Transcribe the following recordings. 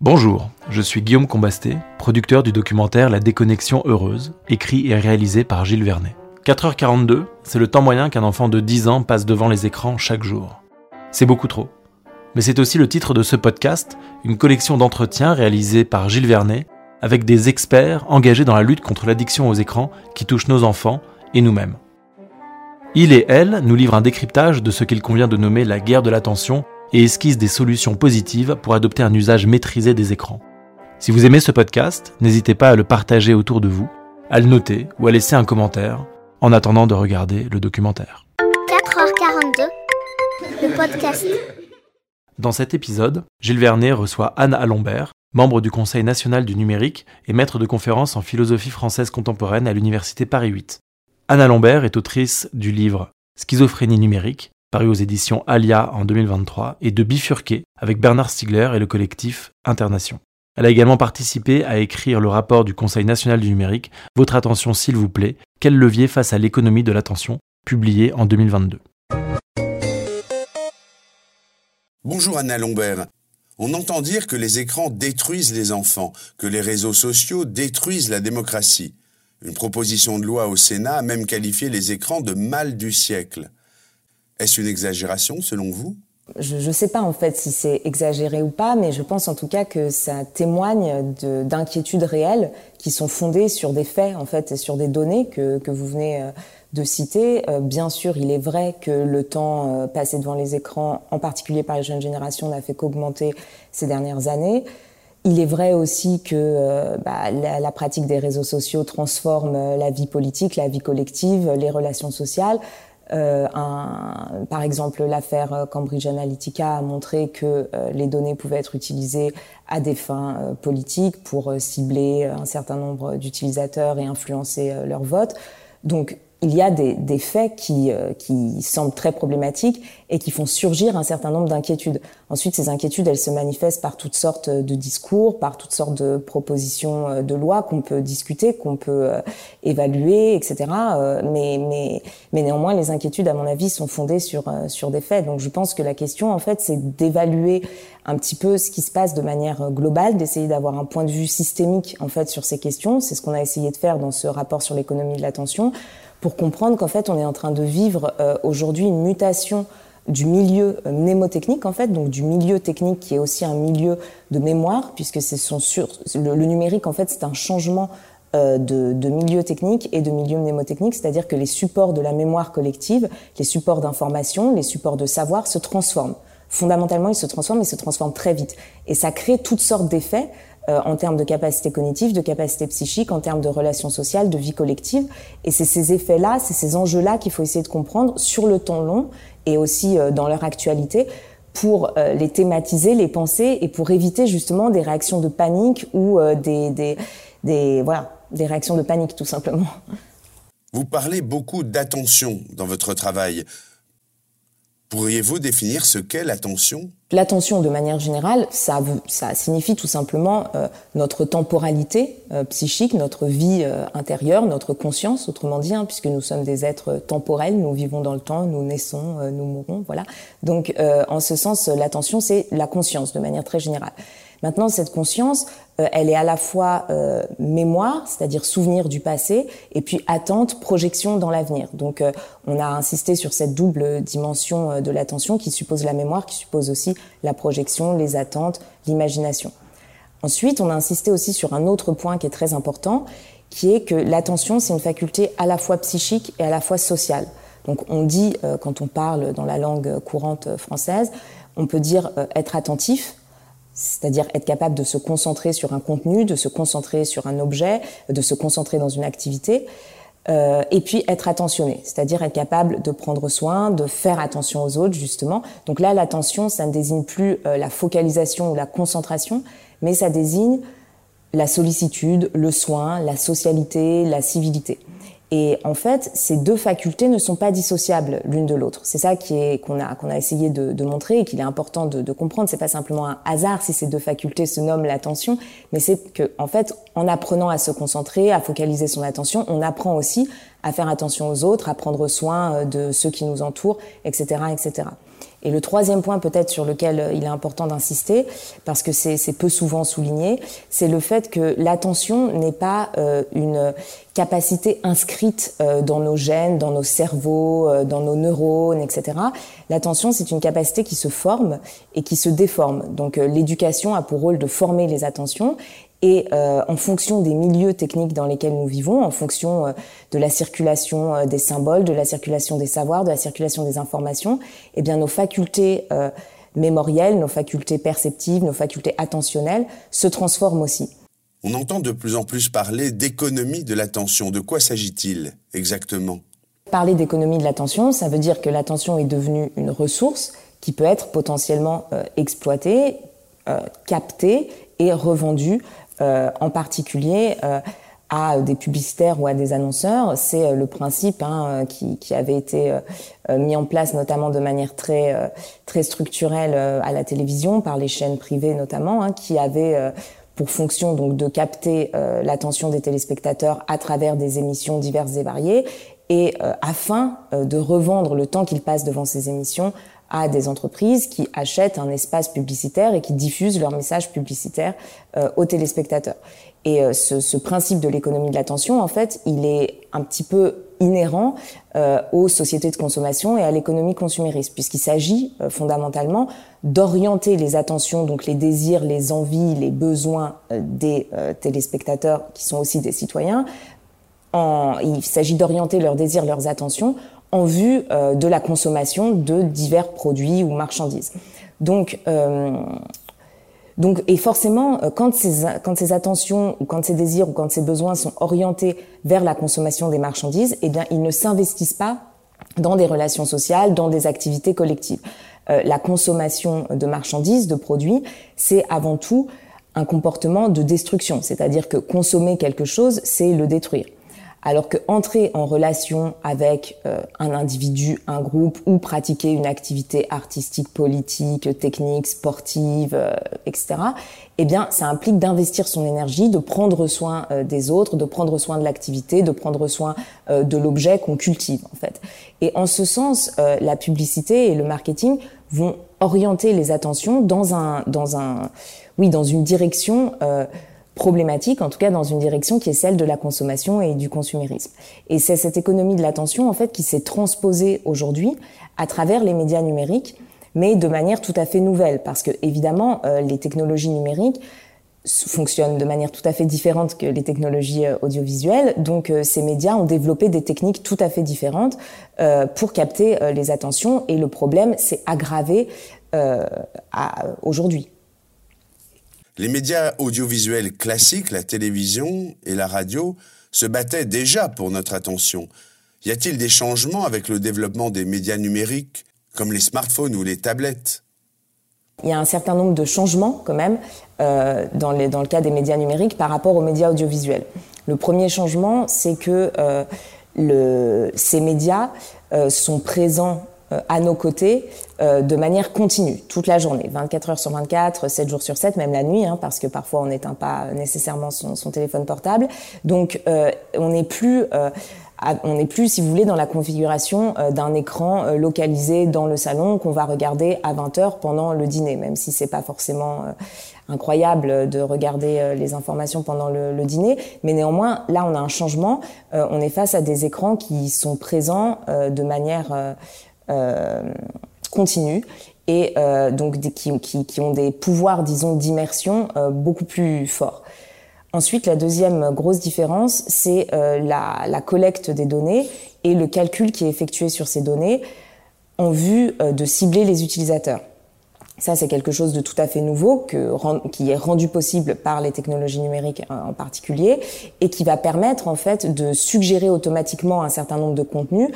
Bonjour, je suis Guillaume Combasté, producteur du documentaire La déconnexion heureuse, écrit et réalisé par Gilles Vernet. 4h42, c'est le temps moyen qu'un enfant de 10 ans passe devant les écrans chaque jour. C'est beaucoup trop. Mais c'est aussi le titre de ce podcast, une collection d'entretiens réalisés par Gilles Vernet avec des experts engagés dans la lutte contre l'addiction aux écrans qui touche nos enfants et nous-mêmes. Il et elle nous livrent un décryptage de ce qu'il convient de nommer la guerre de l'attention et esquisse des solutions positives pour adopter un usage maîtrisé des écrans. Si vous aimez ce podcast, n'hésitez pas à le partager autour de vous, à le noter ou à laisser un commentaire en attendant de regarder le documentaire. 4h42, le podcast. Dans cet épisode, Gilles Vernet reçoit Anne Alombert, membre du Conseil national du numérique et maître de conférences en philosophie française contemporaine à l'Université Paris 8. Anne Alombert est autrice du livre Schizophrénie numérique, paru aux éditions Alia en 2023, et de Bifurquer avec Bernard Stiegler et le collectif Internation. Elle a également participé à écrire le rapport du Conseil national du numérique Votre attention s'il vous plaît, quel levier face à l'économie de l'attention, publié en 2022. Bonjour Anna Lombert. On entend dire que les écrans détruisent les enfants, que les réseaux sociaux détruisent la démocratie. Une proposition de loi au Sénat a même qualifié les écrans de mal du siècle. Est-ce une exagération selon vous? Je ne sais pas en fait si c'est exagéré ou pas, mais je pense en tout cas que ça témoigne d'inquiétudes réelles qui sont fondées sur des faits en fait et sur des données que, que vous venez euh, de citer. Euh, bien sûr, il est vrai que le temps euh, passé devant les écrans, en particulier par les jeunes générations, n'a fait qu'augmenter ces dernières années. Il est vrai aussi que bah, la, la, pratique des réseaux sociaux transforme la vie politique, la vie collective, les relations sociales. Euh, un, par exemple, l'affaire Cambridge Analytica a montré que euh, les données pouvaient être utilisées à des fins euh, politiques pour cibler un certain nombre d'utilisateurs et influencer leur vote. Il y a des, des faits qui, euh, qui, semblent très problématiques et qui font surgir un certain nombre d'inquiétudes. Ensuite, ces inquiétudes, elles se manifestent par toutes sortes de discours, par toutes sortes de propositions euh, de loi qu'on peut discuter, qu'on peut euh, évaluer, etc. Mais, mais, mais néanmoins, les inquiétudes, à mon avis, sont fondées sur, sur des faits. Donc, je pense que la question, en fait, c'est d'évaluer un petit peu ce qui se passe de manière globale, d'essayer d'avoir un point de vue systémique, en fait, sur ces questions. C'est ce qu'on a essayé de faire dans ce rapport sur l'économie de l'attention pour comprendre qu'en fait, on est en train de vivre euh, aujourd'hui une mutation du milieu euh, mnémotechnique, en fait, donc du milieu technique qui est aussi un milieu de mémoire, puisque son sur, le, numérique, en fait, c'est un changement euh, de, de, milieu technique et de milieu mnémotechnique, c'est-à-dire que les supports de la mémoire collective, les supports d'information, les supports de savoir se transforment. Fondamentalement, ils se transforment, ils se transforment très vite. Et ça crée toutes sortes d'effets euh, en termes de capacité cognitive, de capacité psychique, en termes de relations sociales, de vie collective. Et c'est ces effets-là, c'est ces enjeux-là qu'il faut essayer de comprendre sur le temps long et aussi euh, dans leur actualité pour euh, les thématiser, les penser et pour éviter justement des réactions de panique ou des, des, des, voilà, des réactions de panique tout simplement. Vous parlez beaucoup d'attention dans votre travail. Pourriez-vous définir ce qu'est l'attention L'attention, de manière générale, ça, ça signifie tout simplement euh, notre temporalité euh, psychique, notre vie euh, intérieure, notre conscience, autrement dit, hein, puisque nous sommes des êtres temporels, nous vivons dans le temps, nous naissons, nous mourons, voilà. Donc, en ce sens, l'attention, c'est la conscience, de manière très générale. Maintenant, cette conscience, euh, elle est à la fois euh, mémoire, c'est-à-dire souvenir du passé, et puis attente, projection dans l'avenir. Donc, euh, on a insisté sur cette double dimension de l'attention qui suppose la mémoire, qui suppose aussi la projection, les attentes, l'imagination. Ensuite, on a insisté aussi sur un autre point qui est très important, qui est que l'attention, c'est une faculté à la fois psychique et à la fois sociale. Donc, on dit, quand on parle dans la langue courante française, on peut dire être attentif, c'est-à-dire être capable de se concentrer sur un contenu, de se concentrer sur un objet, de se concentrer dans une activité, euh, et puis être attentionné, c'est-à-dire être capable de prendre soin, de faire attention aux autres, justement. Donc là, l'attention, ça ne désigne plus euh, la focalisation ou la concentration, mais ça désigne la sollicitude, le soin, la socialité, la civilité. Et en fait, ces deux facultés ne sont pas dissociables l'une de l'autre. C'est ça qui est qu'on a qu'on a essayé de, de montrer et qu'il est important de, de comprendre. C'est pas simplement un hasard si ces deux facultés se nomment l'attention, mais c'est que en fait, en apprenant à se concentrer, à focaliser son attention, on apprend aussi à faire attention aux autres, à prendre soin euh, de ceux qui nous entourent, etc., etc. Et le troisième point peut-être sur lequel euh, il est important d'insister, parce que c'est peu souvent souligné, c'est le fait que l'attention n'est pas euh, une capacité inscrite euh, dans nos gènes, dans nos cerveaux, dans nos neurones, etc. L'attention, c'est une capacité qui se forme et qui se déforme. Donc l'éducation a pour rôle de former les attentions et euh, en fonction des milieux techniques dans lesquels nous vivons, en fonction euh, de la circulation euh, des symboles, de la circulation des savoirs, de la circulation des informations, eh bien nos facultés mémorielles, nos facultés perceptives, nos facultés attentionnelles se transforment aussi. On entend de plus en plus parler d'économie de l'attention. De quoi s'agit-il exactement? Parler d'économie de l'attention, ça veut dire que l'attention est devenue une ressource qui peut être potentiellement exploitée, captée et revendue en particulier euh, à des publicitaires ou à des annonceurs. C'est euh, le principe hein, qui, qui, avait été mis en place notamment de manière très très structurelle à la télévision par les chaînes privées notamment, hein, qui avaient pour fonction donc de capter l'attention des téléspectateurs à travers des émissions diverses et variées et afin de revendre le temps qu'ils passent devant ces émissions à des entreprises qui achètent un espace publicitaire et qui diffusent leurs messages publicitaires euh, aux téléspectateurs. Et euh, ce, ce, principe de l'économie de l'attention, en fait, il est un petit peu inhérent euh, aux sociétés de consommation et à l'économie consumériste, puisqu'il s'agit euh, fondamentalement d'orienter les attentions, donc les désirs, les envies, les besoins des téléspectateurs, qui sont aussi des citoyens. En, il s'agit d'orienter leurs désirs, leurs attentions en vue euh, de la consommation de divers produits ou marchandises. Donc, euh, donc, et forcément, euh, quand ces, quand ces attentions ou quand ces désirs ou quand ces besoins sont orientés vers la consommation des marchandises, eh bien, ils ne s'investissent pas dans des relations sociales, dans des activités collectives. Euh, la consommation de marchandises, de produits, c'est avant tout un comportement de destruction, c'est-à-dire que consommer quelque chose, c'est le détruire. Alors que entrer en relation avec euh, un individu, un groupe, ou pratiquer une activité artistique, politique, technique, sportive, euh, etc., eh bien, ça implique d'investir son énergie, de prendre soin euh, des autres, de prendre soin de l'activité, de prendre soin de l'objet qu'on cultive, en fait. Et en ce sens, la publicité et le marketing vont orienter les attentions dans un, dans un, oui, dans une direction problématique, en tout cas dans une direction qui est celle de la consommation et du consumérisme. Et c'est cette économie de l'attention en fait qui s'est transposée aujourd'hui à travers les médias numériques, mais de manière tout à fait nouvelle, parce que évidemment euh, les technologies numériques fonctionnent de manière tout à fait différente que les technologies euh, audiovisuelles. Donc euh, ces médias ont développé des techniques tout à fait différentes pour capter les attentions et le problème s'est aggravé aujourd'hui. Les médias audiovisuels classiques, la télévision et la radio, se battaient déjà pour notre attention. Y a-t-il des changements avec le développement des médias numériques, comme les smartphones ou les tablettes? Il y a un certain nombre de changements quand même euh, dans, le cas des médias numériques par rapport aux médias audiovisuels. Le premier changement, c'est que euh, ces médias euh, sont présents à nos côtés euh, de manière continue, toute la journée, 24 heures sur 24, 7 jours sur 7, même la nuit, hein, parce que parfois on n'éteint pas nécessairement son, son, téléphone portable. Donc euh, on n'est plus on n'est plus, si vous voulez, dans la configuration d'un écran localisé dans le salon qu'on va regarder à 20 heures pendant le dîner, même si c'est pas forcément incroyable de regarder les informations pendant le, le, dîner. Mais néanmoins, là, on a un changement. on est face à des écrans qui sont présents de manière euh, continue et euh, donc qui, ont des pouvoirs, disons, d'immersion euh, beaucoup plus forts. Ensuite, la deuxième grosse différence, c'est la, la, collecte des données et le calcul qui est effectué sur ces données en vue de cibler les utilisateurs. Ça, c'est quelque chose de tout à fait nouveau qui est rendu possible par les technologies numériques en particulier et qui va permettre en fait de suggérer automatiquement un certain nombre de contenus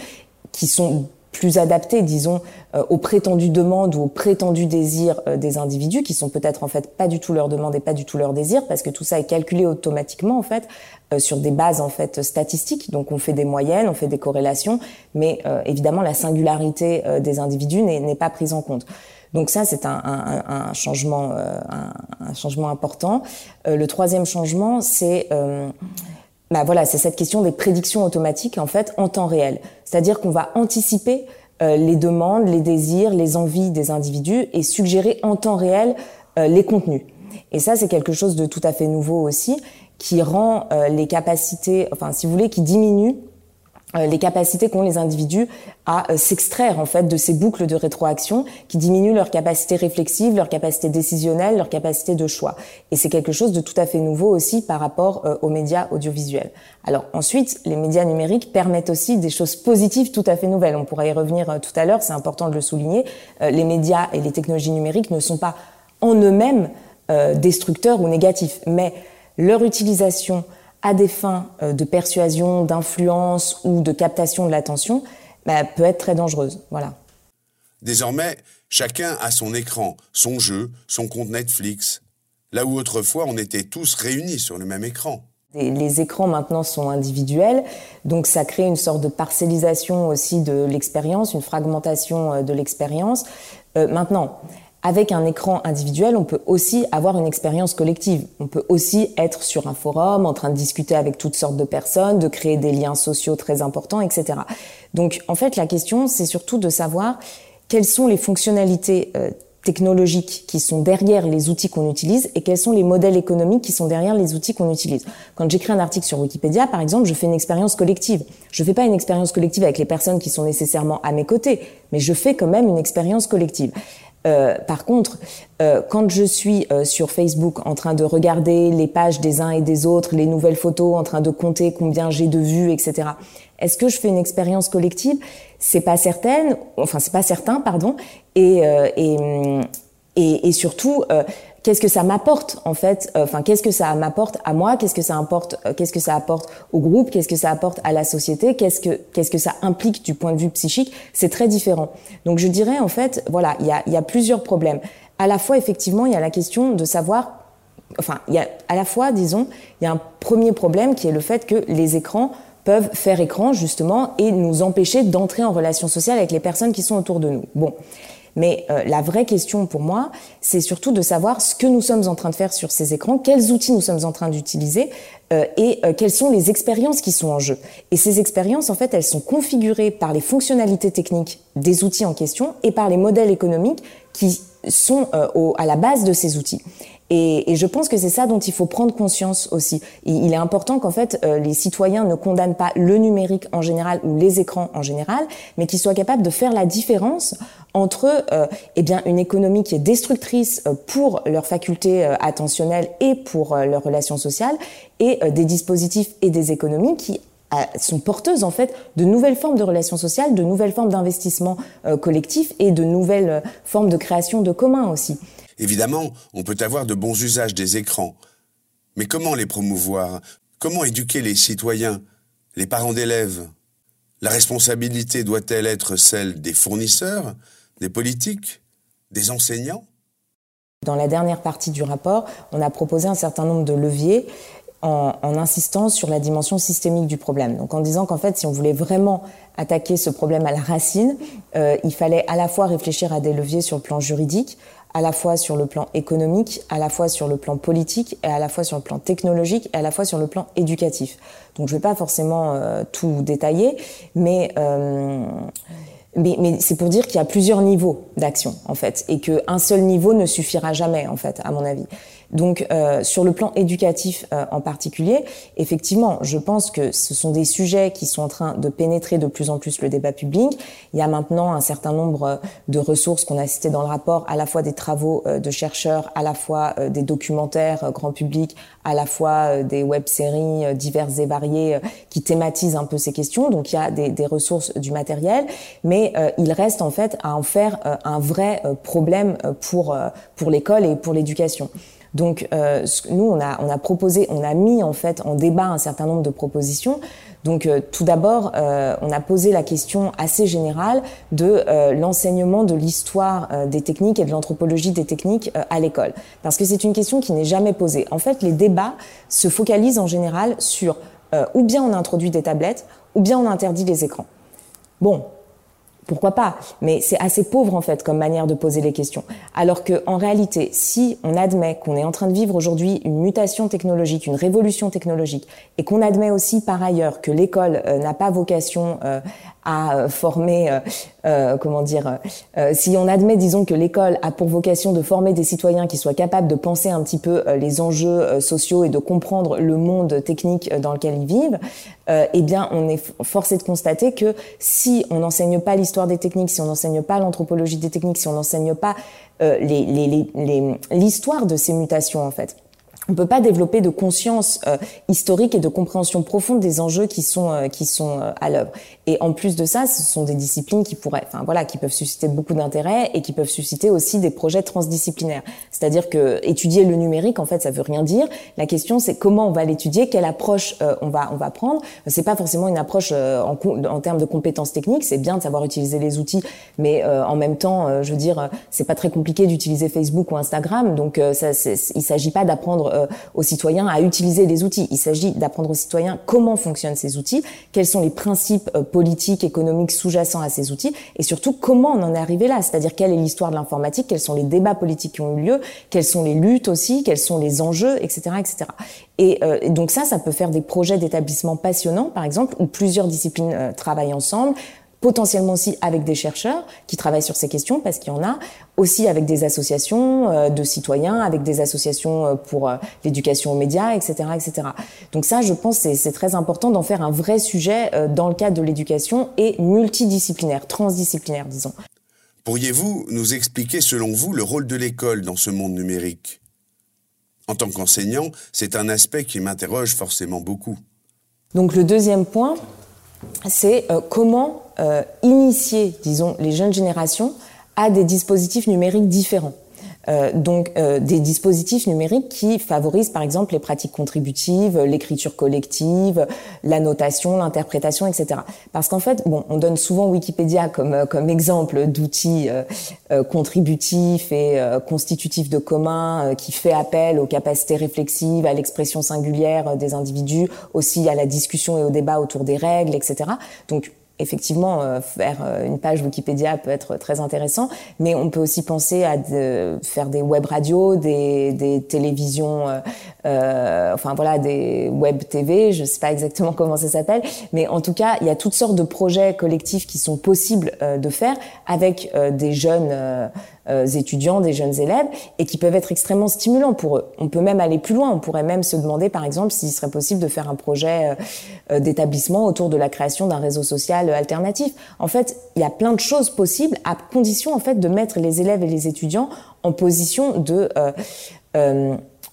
qui sont plus adapté, disons, euh, aux prétendues demandes ou aux prétendus désirs euh, des individus, qui sont peut-être en fait pas du tout leurs demandes et pas du tout leurs désirs, parce que tout ça est calculé automatiquement en fait euh, sur des bases en fait statistiques. Donc on fait des moyennes, on fait des corrélations, mais évidemment la singularité des individus n'est pas prise en compte. Donc ça, c'est un, un, un, changement, un, un, changement important. le troisième changement, c'est bah voilà, c'est cette question des prédictions automatiques en fait en temps réel. C'est-à-dire qu'on va anticiper les demandes, les désirs, les envies des individus et suggérer en temps réel les contenus. Et ça, c'est quelque chose de tout à fait nouveau aussi, qui rend les capacités, enfin, si vous voulez, qui diminue euh, les capacités qu'ont les individus à euh, s'extraire en fait de ces boucles de rétroaction qui diminuent leur capacité réflexive, leur capacité décisionnelle, leur capacité de choix. Et c'est quelque chose de tout à fait nouveau aussi par rapport euh, aux médias audiovisuels. Alors ensuite, les médias numériques permettent aussi des choses positives tout à fait nouvelles. On pourra y revenir tout à l'heure, c'est important de le souligner. les médias et les technologies numériques ne sont pas en eux-mêmes destructeurs ou négatifs, mais leur utilisation à des fins euh, de persuasion, d'influence ou de captation de l'attention, bah, peut être très dangereuse. Voilà. Désormais, chacun a son écran, son jeu, son compte Netflix. Là où autrefois on était tous réunis sur le même écran. Les écrans maintenant sont individuels, donc ça crée une sorte de parcellisation aussi de l'expérience, une fragmentation euh, de l'expérience. Euh, maintenant, avec un écran individuel, on peut aussi avoir une expérience collective. On peut aussi être sur un forum, en train de discuter avec toutes sortes de personnes, de créer des liens sociaux très importants, etc. Donc, en fait, la question, c'est surtout de savoir quelles sont les fonctionnalités euh, technologiques qui sont derrière les outils qu'on utilise et quels sont les modèles économiques qui sont derrière les outils qu'on utilise. Quand j'écris un article sur Wikipédia, par exemple, je fais une expérience collective. Je fais pas une expérience collective avec les personnes qui sont nécessairement à mes côtés, mais je fais quand même une expérience collective. Euh, par contre, euh, quand je suis euh, sur Facebook en train de regarder les pages des uns et des autres, les nouvelles photos, en train de compter combien j'ai de vues, etc. Est-ce que je fais une expérience collective? C'est pas certaine, enfin c'est pas certain, pardon. Et et, et, et surtout, qu'est-ce que ça m'apporte en fait euh, enfin qu'est-ce que ça m'apporte à moi qu'est-ce que ça apporte euh, qu'est-ce que ça apporte au groupe qu'est-ce que ça apporte à la société qu'est-ce que qu'est-ce que ça implique du point de vue psychique c'est très différent. Donc je dirais en fait voilà il y a, y a plusieurs problèmes. À la fois effectivement il y a la question de savoir enfin il y a à la fois disons il y a un premier problème qui est le fait que les écrans peuvent faire écran justement et nous empêcher d'entrer en relation sociale avec les personnes qui sont autour de nous. Bon mais euh, la vraie question pour moi, c'est surtout de savoir ce que nous sommes en train de faire sur ces écrans, quels outils nous sommes en train d'utiliser euh, et euh, quelles sont les expériences qui sont en jeu. Et ces expériences, en fait, elles sont configurées par les fonctionnalités techniques des outils en question et par les modèles économiques qui sont à la base de ces outils. Et, je pense que c'est ça dont il faut prendre conscience aussi. il est important qu'en fait euh, les citoyens ne condamnent pas le numérique en général ou les écrans en général, mais qu'ils soient capables de faire la différence entre euh, eh bien une économie qui est destructrice euh, pour leurs facultés attentionnelles et pour leurs relations sociales et des dispositifs et des économies qui sont porteuses en fait de nouvelles formes de relations sociales, de nouvelles formes d'investissement collectif et de nouvelles formes de création de communs aussi. Évidemment, on peut avoir de bons usages des écrans. Mais comment les promouvoir? Comment éduquer les citoyens, les parents d'élèves? La responsabilité doit-elle être celle des fournisseurs, des politiques, des enseignants? Dans la dernière partie du rapport, on a proposé un certain nombre de leviers en, insistant sur la dimension systémique du problème. Donc en disant qu'en fait, si on voulait vraiment attaquer ce problème à la racine, euh, il fallait à la fois réfléchir à des leviers sur le plan juridique, à la fois sur le plan économique, à la fois sur le plan politique, et à la fois sur le plan technologique, et à la fois sur le plan éducatif. Donc je ne vais pas forcément euh, tout détailler, mais, euh, mais, mais c'est pour dire qu'il y a plusieurs niveaux d'action en fait, et qu'un seul niveau ne suffira jamais en fait, à mon avis. Donc euh, sur le plan éducatif euh, en particulier, effectivement, je pense que ce sont des sujets qui sont en train de pénétrer de plus en plus le débat public. Il y a maintenant un certain nombre de ressources qu'on a citées dans le rapport, à la fois des travaux euh, de chercheurs, à la fois des documentaires grand public, à la fois des web-séries diverses et variées qui thématisent un peu ces questions. Donc il y a des, des ressources du matériel, mais il reste en fait à en faire un vrai problème pour pour l'école et pour l'éducation. Donc euh, nous, on a, on a proposé, on a mis en fait en débat un certain nombre de propositions. Donc euh, tout d'abord, euh, on a posé la question assez générale de l'enseignement de l'histoire des techniques et de l'anthropologie des techniques à l'école. Parce que c'est une question qui n'est jamais posée. En fait, les débats se focalisent en général sur ou bien on introduit des tablettes, ou bien on interdit les écrans. Bon, pourquoi pas Mais c'est assez pauvre en fait comme manière de poser les questions. Alors que en réalité, si on admet qu'on est en train de vivre aujourd'hui une mutation technologique, une révolution technologique, et qu'on admet aussi par ailleurs que l'école euh, n'a pas vocation euh, à former euh, comment dire, euh, si on admet, disons, que l'école a pour vocation de former des citoyens qui soient capables de penser un petit peu les enjeux sociaux et de comprendre le monde technique dans lequel ils vivent, eh bien, on est forcé de constater que si on n'enseigne pas l'histoire des techniques, si on n'enseigne pas l'anthropologie des techniques, si on n'enseigne pas l'histoire de ces mutations, en fait, on peut pas développer de conscience euh, historique et de compréhension profonde des enjeux qui sont euh, qui sont euh, à l'œuvre. Et en plus de ça, ce sont des disciplines qui pourraient, enfin voilà, qui peuvent susciter beaucoup d'intérêt et qui peuvent susciter aussi des projets transdisciplinaires. C'est-à-dire que étudier le numérique, en fait, ça veut rien dire. La question, c'est comment on va l'étudier, quelle approche on va on va prendre. C'est pas forcément une approche en, en termes de compétences techniques. C'est bien de savoir utiliser les outils, mais en même temps, je veux dire, c'est pas très compliqué d'utiliser Facebook ou Instagram. Donc, ça, il s'agit pas d'apprendre euh, aux citoyens à utiliser les outils. Il s'agit d'apprendre aux citoyens comment fonctionnent ces outils, quels sont les principes euh, politiques, économiques sous-jacents à ces outils, et surtout comment on en est arrivé là. C'est-à-dire quelle est l'histoire de l'informatique, quels sont les débats politiques qui ont eu lieu, quelles sont les luttes aussi, quels sont les enjeux, etc., etc. Euh, et, donc ça, ça peut faire des projets d'établissement passionnants, par exemple, où plusieurs disciplines travaillent ensemble, potentiellement aussi avec des chercheurs qui travaillent sur ces questions, parce qu'il y en a, aussi avec des associations euh, de citoyens, avec des associations euh, pour euh, l'éducation aux médias, etc., etc. Donc ça, je pense, c'est très important d'en faire un vrai sujet dans le cadre de l'éducation et multidisciplinaire, transdisciplinaire, disons. Pourriez-vous nous expliquer, selon vous, le rôle de l'école dans ce monde numérique? En tant qu'enseignant, c'est un aspect qui m'interroge forcément beaucoup. Donc le deuxième point, c'est comment initier, disons, les jeunes générations à des dispositifs numériques différents. Euh, donc euh, des dispositifs numériques qui favorisent par exemple les pratiques contributives, l'écriture collective, la notation, l'interprétation, etc. Parce qu'en fait, bon, on donne souvent Wikipédia comme euh, comme exemple d'outils euh, contributifs et constitutifs de commun qui fait appel aux capacités réflexives, à l'expression singulière des individus, aussi à la discussion et au débat autour des règles, etc. Donc effectivement, euh, faire euh, une page Wikipédia peut être très intéressant, mais on peut aussi penser à faire des web radios, des, des télévisions, euh, enfin voilà, des web TV, je sais pas exactement comment ça s'appelle, mais en tout cas, il y a toutes sortes de projets collectifs qui sont possibles de faire avec des jeunes euh, étudiants, des jeunes élèves, et qui peuvent être extrêmement stimulants pour eux. On peut même aller plus loin. On pourrait même se demander, par exemple, s'il serait possible de faire un projet euh, euh, d'établissement autour de la création d'un réseau social alternatif. En fait, il y a plein de choses possibles à condition, en fait, de mettre les élèves et les étudiants en position de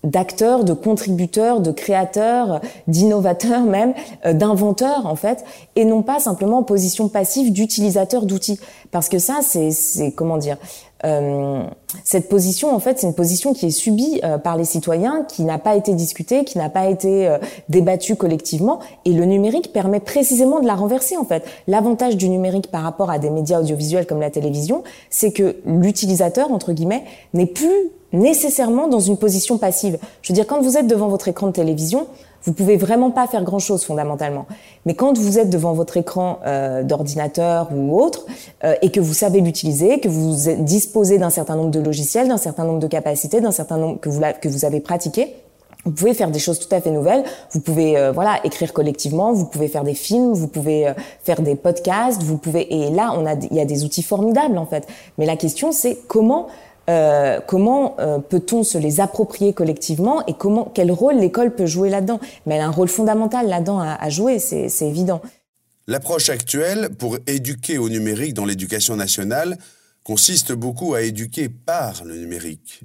d'acteurs, de contributeurs, de créateurs, d'innovateurs même, d'inventeurs en fait, et non pas simplement en position passive d'utilisateur d'outils. Parce que ça, c'est comment dire, euh, cette position, en fait, c'est une position qui est subie euh, par les citoyens, qui n'a pas été discutée, qui n'a pas été euh, débattue collectivement, et le numérique permet précisément de la renverser, en fait. L'avantage du numérique par rapport à des médias audiovisuels comme la télévision, c'est que l'utilisateur, entre guillemets, n'est plus nécessairement dans une position passive. Je veux dire, quand vous êtes devant votre écran de télévision, vous pouvez vraiment pas faire grand chose fondamentalement. Mais quand vous êtes devant votre écran euh, d'ordinateur ou autre euh, et que vous savez l'utiliser, que vous disposez d'un certain nombre de logiciels, d'un certain nombre de capacités, d'un certain nombre que vous que vous avez pratiqué, vous pouvez faire des choses tout à fait nouvelles. Vous pouvez euh, voilà écrire collectivement. Vous pouvez faire des films. Vous pouvez euh, faire des podcasts. Vous pouvez et là on a il y a des outils formidables en fait. Mais la question c'est comment euh, comment euh, peut-on se les approprier collectivement et comment quel rôle l'école peut jouer là-dedans? Mais elle a un rôle fondamental là-dedans à, jouer, c'est évident. L'approche actuelle pour éduquer au numérique dans l'éducation nationale consiste beaucoup à éduquer par le numérique.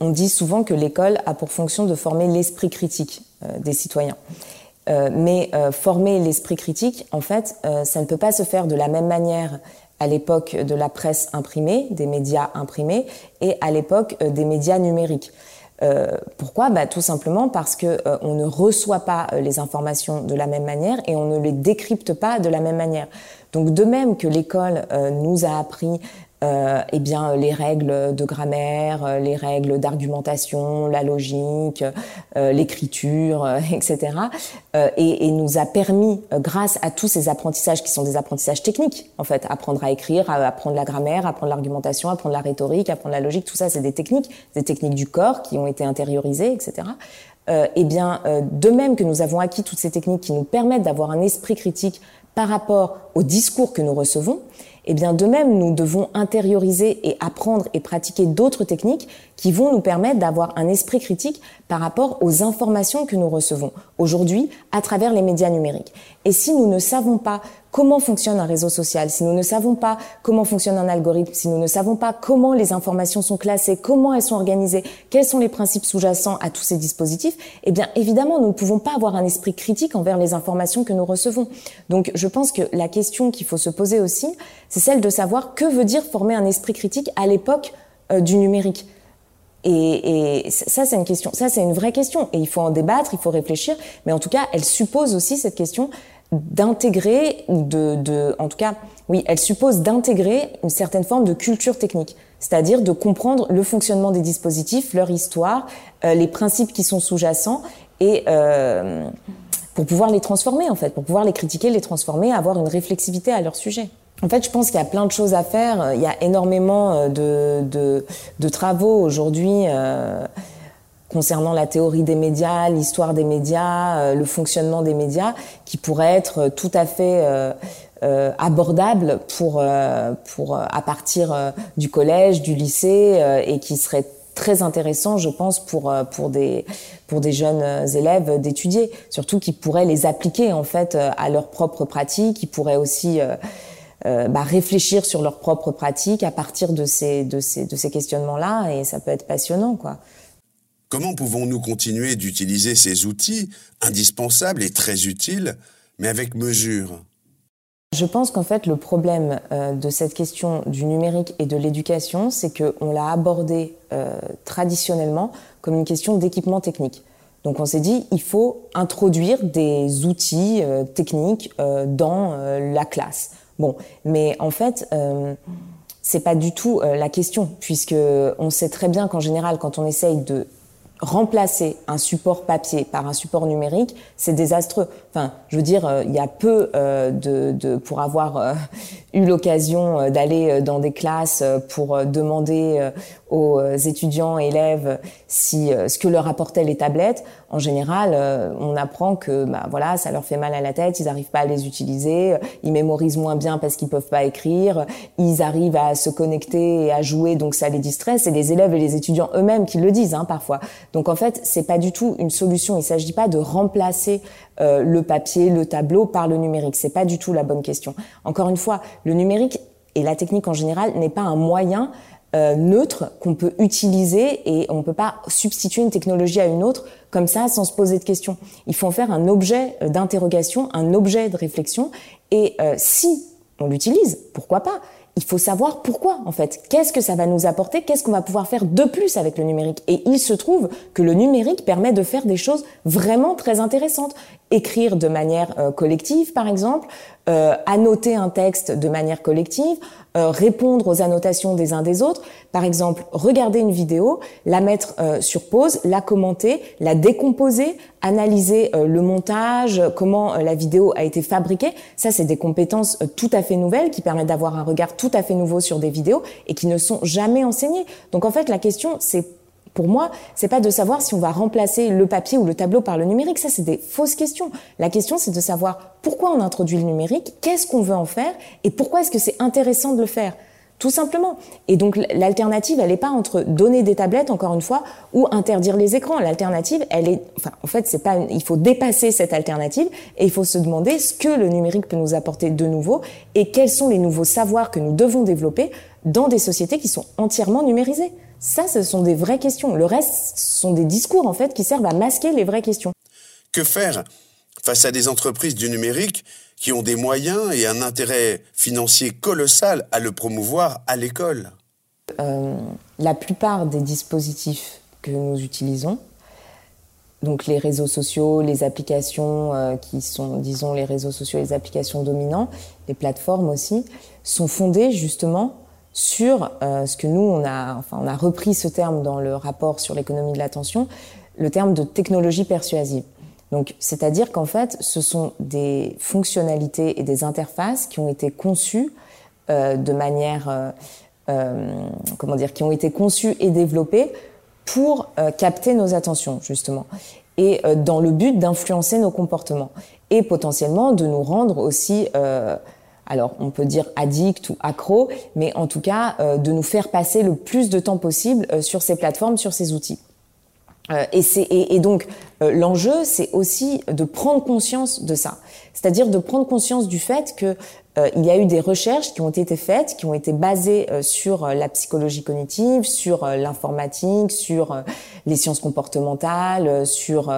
On dit souvent que l'école a pour fonction de former l'esprit critique euh, des citoyens. mais former l'esprit critique, en fait, ça ne peut pas se faire de la même manière à l'époque de la presse imprimée, des médias imprimés, et à l'époque euh, des médias numériques. Euh, pourquoi? Bah, Tout simplement parce que euh, on ne reçoit pas les informations de la même manière et on ne les décrypte pas de la même manière. Donc de même que l'école nous a appris euh, eh bien les règles de grammaire, euh, les règles d'argumentation, la logique, euh, l'écriture, euh, etc. Et, et, nous a permis, grâce à tous ces apprentissages qui sont des apprentissages techniques, en fait, apprendre à écrire, apprendre la grammaire, apprendre l'argumentation, apprendre la rhétorique, apprendre la logique, tout ça, c'est des techniques, des techniques du corps qui ont été intériorisées, etc. Eh bien, de même que nous avons acquis toutes ces techniques qui nous permettent d'avoir un esprit critique par rapport au discours que nous recevons, eh bien de même, nous devons intérioriser et apprendre et pratiquer d'autres techniques qui vont nous permettre d'avoir un esprit critique par rapport aux informations que nous recevons aujourd'hui à travers les médias numériques. Et si nous ne savons pas comment fonctionne un réseau social, si nous ne savons pas comment fonctionne un algorithme, si nous ne savons pas comment les informations sont classées, comment elles sont organisées, quels sont les principes sous-jacents à tous ces dispositifs, eh bien évidemment, nous ne pouvons pas avoir un esprit critique envers les informations que nous recevons. Donc je pense que la question qu'il faut se poser aussi, c'est celle de savoir que veut dire former un esprit critique à l'époque euh, du numérique. Et, et, ça, c'est une question. Ça, c'est une vraie question. Et il faut en débattre, il faut réfléchir. Mais en tout cas, elle suppose aussi cette question d'intégrer, de, de, en tout cas, oui, elle suppose d'intégrer une certaine forme de culture technique, c'est-à-dire de comprendre le fonctionnement des dispositifs, leur histoire, euh, les principes qui sont sous-jacents, et euh, pour pouvoir les transformer en fait, pour pouvoir les critiquer, les transformer, avoir une réflexivité à leur sujet. En fait, je pense qu'il y a plein de choses à faire. Il y a énormément euh, de, de, de travaux aujourd'hui. Euh, concernant la théorie des médias, l'histoire des médias, euh, le fonctionnement des médias, qui pourrait être tout à fait euh, euh, abordable pour, pour à partir du collège, du lycée, et qui serait très intéressant, je pense, pour pour des pour des jeunes élèves d'étudier, surtout qui pourraient les appliquer en fait à leurs propres pratiques, qui pourraient aussi bah, réfléchir sur leurs propres pratiques à partir de ces de ces de ces questionnements-là, et ça peut être passionnant, quoi. Comment pouvons-nous continuer d'utiliser ces outils indispensables et très utiles, mais avec mesure? Je pense qu'en fait, le problème euh, de cette question du numérique et de l'éducation, c'est qu'on l'a abordé euh, traditionnellement comme une question d'équipement technique. Donc on s'est dit, il faut introduire des outils euh, techniques dans la classe. Bon, mais en fait, c'est pas du tout la question, puisque on sait très bien qu'en général, quand on essaye de remplacer un support papier par un support numérique, c'est désastreux. Enfin, je veux dire, euh, il y a peu euh, de, de, pour avoir euh, eu l'occasion d'aller dans des classes pour demander aux étudiants, élèves, si ce que leur apportaient les tablettes. En général, on apprend que, bah, voilà, ça leur fait mal à la tête, ils n'arrivent pas à les utiliser, ils mémorisent moins bien parce qu'ils peuvent pas écrire, ils arrivent à se connecter et à jouer, donc ça les distrait. C'est les élèves et les étudiants eux-mêmes qui le disent, hein, parfois. Donc en fait, c'est pas du tout une solution. Il s'agit pas de remplacer euh, le papier, le tableau par le numérique. C'est pas du tout la bonne question. Encore une fois, le numérique et la technique en général n'est pas un moyen euh, neutre qu'on peut utiliser et on ne peut pas substituer une technologie à une autre comme ça sans se poser de questions. Il faut en faire un objet euh, d'interrogation, un objet de réflexion et si on l'utilise, pourquoi pas? Il faut savoir pourquoi en fait. Qu'est-ce que ça va nous apporter? Qu'est-ce qu'on va pouvoir faire de plus avec le numérique? Et il se trouve que le numérique permet de faire des choses vraiment très intéressantes. Écrire de manière euh, collective, par exemple, euh, annoter un texte de manière collective, euh, répondre aux annotations des uns des autres. Par exemple, regarder une vidéo, la mettre euh, sur pause, la commenter, la décomposer, analyser le montage, comment la vidéo a été fabriquée. Ça, c'est des compétences tout à fait nouvelles qui permettent d'avoir un regard tout à fait nouveau sur des vidéos et qui ne sont jamais enseignées. Donc en fait, la question, c'est pour moi, c'est pas de savoir si on va remplacer le papier ou le tableau par le numérique. Ça, c'est des fausses questions. La question, c'est de savoir pourquoi on introduit le numérique, qu'est-ce qu'on veut en faire et pourquoi est-ce que c'est intéressant de le faire. Tout simplement. Et donc l'alternative, elle n'est pas entre donner des tablettes, encore une fois, ou interdire les écrans. L'alternative, elle est, enfin, en fait, c'est pas, il faut dépasser cette alternative et il faut se demander ce que le numérique peut nous apporter de nouveau et quels sont les nouveaux savoirs que nous devons développer dans des sociétés qui sont entièrement numérisées. Ça, ce sont des vraies questions. Le reste, ce sont des discours, en fait, qui servent à masquer les vraies questions. Que faire face à des entreprises du numérique qui ont des moyens et un intérêt financier colossal à le promouvoir à l'école? Euh, La plupart des dispositifs que nous utilisons, donc les réseaux sociaux, les applications euh, qui sont, disons, les réseaux sociaux, les applications dominants, les plateformes aussi, sont fondés justement sur euh, ce que nous, on a, enfin, on a repris ce terme dans le rapport sur l'économie de l'attention, le terme de technologie persuasive. Donc, c'est-à-dire qu'en fait, ce sont des fonctionnalités et des interfaces qui ont été conçues euh, de manière, euh, euh comment dire, qui ont été conçues et développées pour euh, capter nos attentions, justement, et euh, dans le but d'influencer nos comportements et potentiellement de nous rendre aussi alors on peut dire addict ou accro, mais en tout cas de nous faire passer le plus de temps possible sur ces plateformes, sur ces outils. Euh, et, et, et, donc euh, l'enjeu, c'est aussi de prendre conscience de ça, c'est-à-dire de prendre conscience du fait que euh, il y a eu des recherches qui ont été faites, qui ont été basées sur la psychologie cognitive, sur l'informatique, sur les sciences comportementales, sur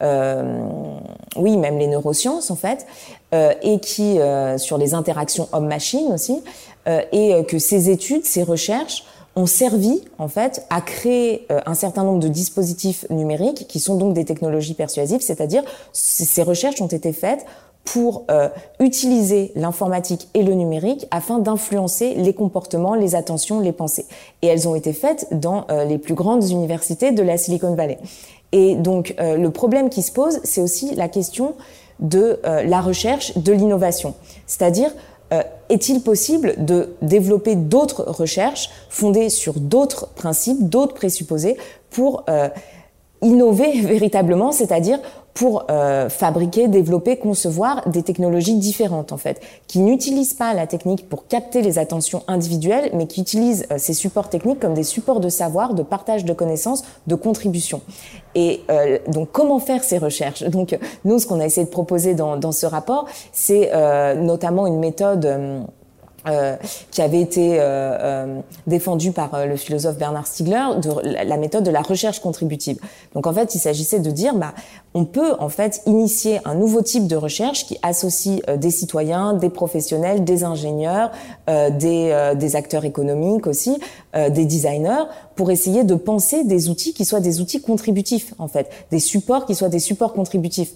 oui même les neurosciences en fait, et qui sur les interactions homme-machine aussi, et que ces études, ces recherches ont servi en fait à créer euh, un certain nombre de dispositifs numériques qui sont donc des technologies persuasives, c'est-à-dire ces recherches ont été faites pour euh, utiliser l'informatique et le numérique afin d'influencer les comportements, les attentions, les pensées. Et elles ont été faites dans euh, les plus grandes universités de la Silicon Valley. Et donc le problème qui se pose, c'est aussi la question de la recherche, de l'innovation. C'est-à-dire euh, est-il possible de développer d'autres recherches fondées sur d'autres principes, d'autres présupposés pour euh, innover véritablement, c'est-à-dire pour euh, fabriquer, développer, concevoir des technologies différentes en fait, qui n'utilisent pas la technique pour capter les attentions individuelles, mais qui utilisent ces supports techniques comme des supports de savoir, de partage de connaissances, de contribution. Et euh, donc, comment faire ces recherches? Donc, nous, ce qu'on a essayé de proposer dans, dans ce rapport, c'est euh, notamment une méthode. Euh, euh qui avait été euh, défendue par le philosophe Bernard Stiegler, de la méthode de la recherche contributive. Donc en fait, il s'agissait de dire, bah, on peut en fait initier un nouveau type de recherche qui associe des citoyens, des professionnels, des ingénieurs, des, des, acteurs économiques aussi, des designers, pour essayer de penser des outils qui soient des outils contributifs, en fait, des supports qui soient des supports contributifs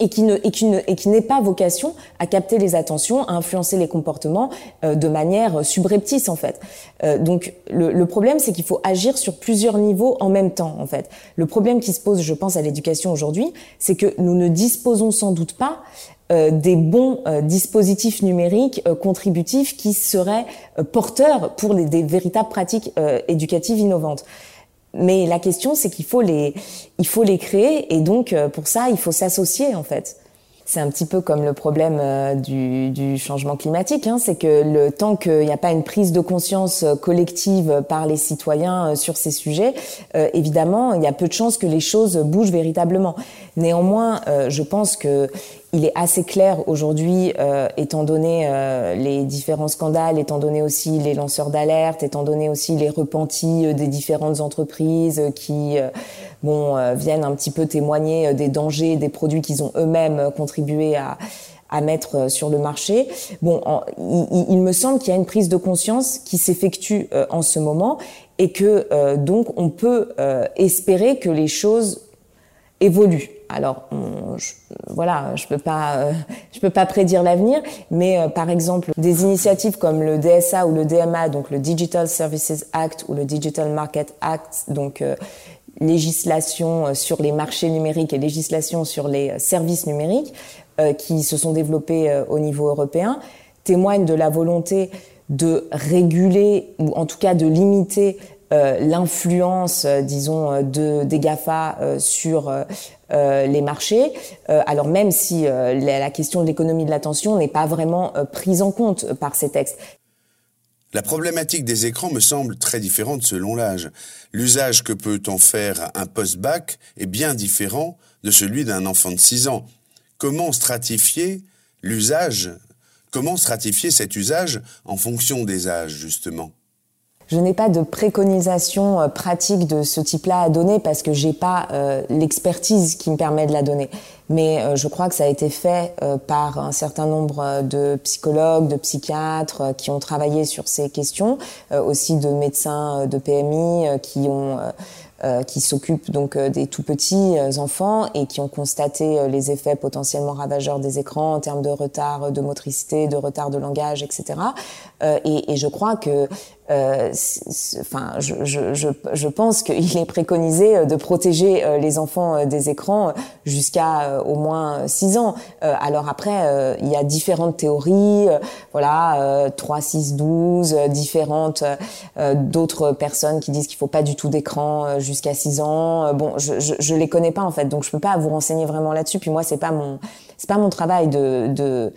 et qui ne et qui ne et qui n'ait pas vocation à capter les attentions, à influencer les comportements euh, de manière subreptice en fait. Euh, donc le, le problème c'est qu'il faut agir sur plusieurs niveaux en même temps en fait. Le problème qui se pose, je pense, à l'éducation aujourd'hui, c'est que nous ne disposons sans doute pas euh, des bons euh, dispositifs numériques euh, contributifs qui seraient porteurs pour des véritables pratiques éducatives innovantes. Mais la question, c'est qu'il faut les, il faut les créer et donc pour ça, il faut s'associer en fait. C'est un petit peu comme le problème du, du changement climatique, hein, c'est que le temps qu'il n'y a pas une prise de conscience collective par les citoyens sur ces sujets, évidemment, il y a peu de chances que les choses bougent véritablement. Néanmoins, je pense que il est assez clair aujourd'hui, euh, étant donné euh, les différents scandales, étant donné aussi les lanceurs d'alerte, étant donné aussi les repentis euh, des différentes entreprises qui bon, viennent un petit peu témoigner des dangers des produits qu'ils ont eux-mêmes contribué à, à mettre sur le marché. Bon, il, il, me semble qu'il y a une prise de conscience qui s'effectue en ce moment et que donc on peut espérer que les choses évoluent. Alors, je, voilà, je peux pas, euh, peux pas prédire l'avenir, mais euh, par exemple, des initiatives comme le DSA ou le DMA, donc le Digital Services Act ou le Digital Market Act, donc euh, législation sur les marchés numériques et législation sur les services numériques, qui se sont développés au niveau européen, témoignent de la volonté de réguler ou en tout cas de limiter euh, l'influence, euh, disons, euh, de, des GAFA sur les marchés, alors même si la, question de l'économie de l'attention n'est pas vraiment prise en compte par ces textes. La problématique des écrans me semble très différente selon l'âge. L'usage que peut en faire un post-bac est bien différent de celui d'un enfant de 6 ans. Comment stratifier l'usage Comment stratifier cet usage en fonction des âges, justement? Je n'ai pas de préconisation euh, pratique de ce type-là à donner parce que j'ai pas euh, l'expertise qui me permet de la donner. Mais euh, je crois que ça a été fait par un certain nombre de psychologues, de psychiatres qui ont travaillé sur ces questions, aussi de médecins de PMI qui ont qui s'occupent donc des tout petits enfants et qui ont constaté les effets potentiellement ravageurs des écrans en termes de retard de motricité, de retard de langage, etc. et, et, je crois que euh, enfin, je, je, je, je, pense qu'il est préconisé euh, de protéger euh, les enfants des écrans jusqu'à au moins 6 ans. alors après, il y a différentes théories, voilà, 3, 6, 12, différentes d'autres personnes qui disent qu'il faut pas du tout d'écran jusqu'à 6 ans. bon, je, je, je, les connais pas en fait, donc je peux pas vous renseigner vraiment là-dessus. Puis moi, c'est pas mon c'est pas mon travail de, de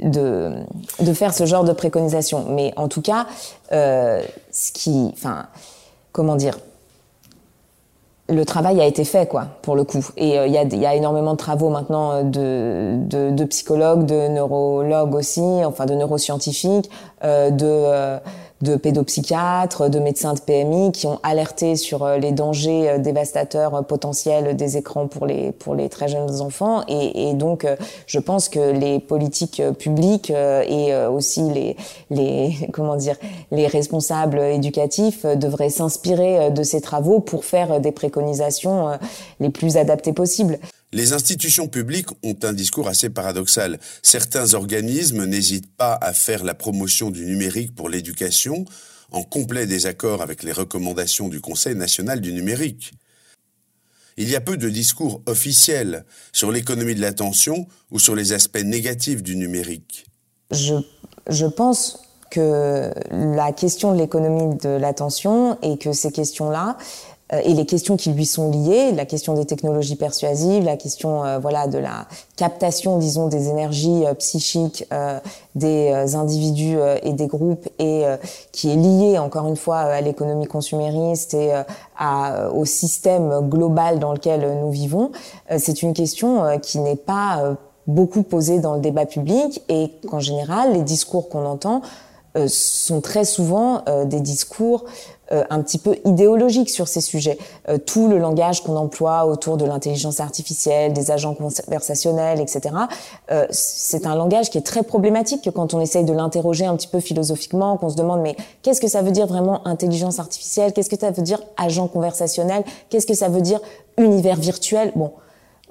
de, de faire ce genre de préconisation. Mais en tout cas, euh, ce qui, enfin, comment dire, le travail a été fait, quoi, pour le coup. Et il y, a, y, a, énormément de travaux maintenant de, de, de, psychologues, de neurologues aussi, enfin de neuroscientifiques, euh, de de pédopsychiatres, de médecins de PMI qui ont alerté sur euh, les dangers euh, dévastateurs euh, potentiels des écrans pour les pour les très jeunes enfants et, et donc je pense que les politiques publiques et aussi les les comment dire les responsables éducatifs devraient s'inspirer de ces travaux pour faire des préconisations les plus adaptées possibles. Les institutions publiques ont un discours assez paradoxal. Certains organismes n'hésitent pas à faire la promotion du numérique pour l'éducation, en complet désaccord avec les recommandations du Conseil national du numérique. Il y a peu de discours officiels sur l'économie de l'attention ou sur les aspects négatifs du numérique. Je, je pense que la question de l'économie de l'attention et que ces questions-là, et les questions qui lui sont liées, la question des technologies persuasives, la question euh, voilà de la captation, disons, des énergies euh, psychiques des individus et des groupes, et qui est liée encore une fois à l'économie consumériste et au système global dans lequel nous vivons. C'est une question qui n'est pas beaucoup posée dans le débat public et qu'en général, les discours qu'on entend sont très souvent des discours euh, un petit peu idéologique sur ces sujets. Euh, tout le langage qu'on emploie autour de l'intelligence artificielle, des agents conversationnels, etc., euh, c'est un langage qui est très problématique quand on essaye de l'interroger un petit peu philosophiquement, qu'on se demande mais qu'est-ce que ça veut dire vraiment intelligence artificielle? Qu'est-ce que ça veut dire agent conversationnel? Qu'est-ce que ça veut dire univers virtuel? Bon,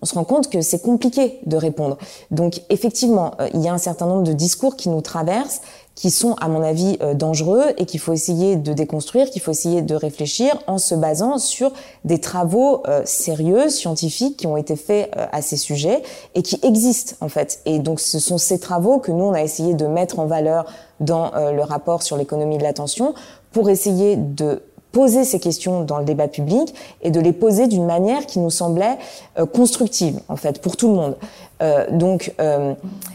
on se rend compte que c'est compliqué de répondre. Donc effectivement, il y a un certain nombre de discours qui nous traversent qui sont, à mon avis, euh, dangereux et qu'il faut essayer de déconstruire, qu'il faut essayer de réfléchir en se basant sur des travaux euh, sérieux, scientifiques, qui ont été faits euh, à ces sujets et qui existent, en fait. Et donc, ce sont ces travaux que nous, on a essayé de mettre en valeur dans le rapport sur l'économie de l'attention pour essayer de poser ces questions dans le débat public et de les poser d'une manière qui nous semblait euh, constructive en fait pour tout le monde. Euh, donc euh,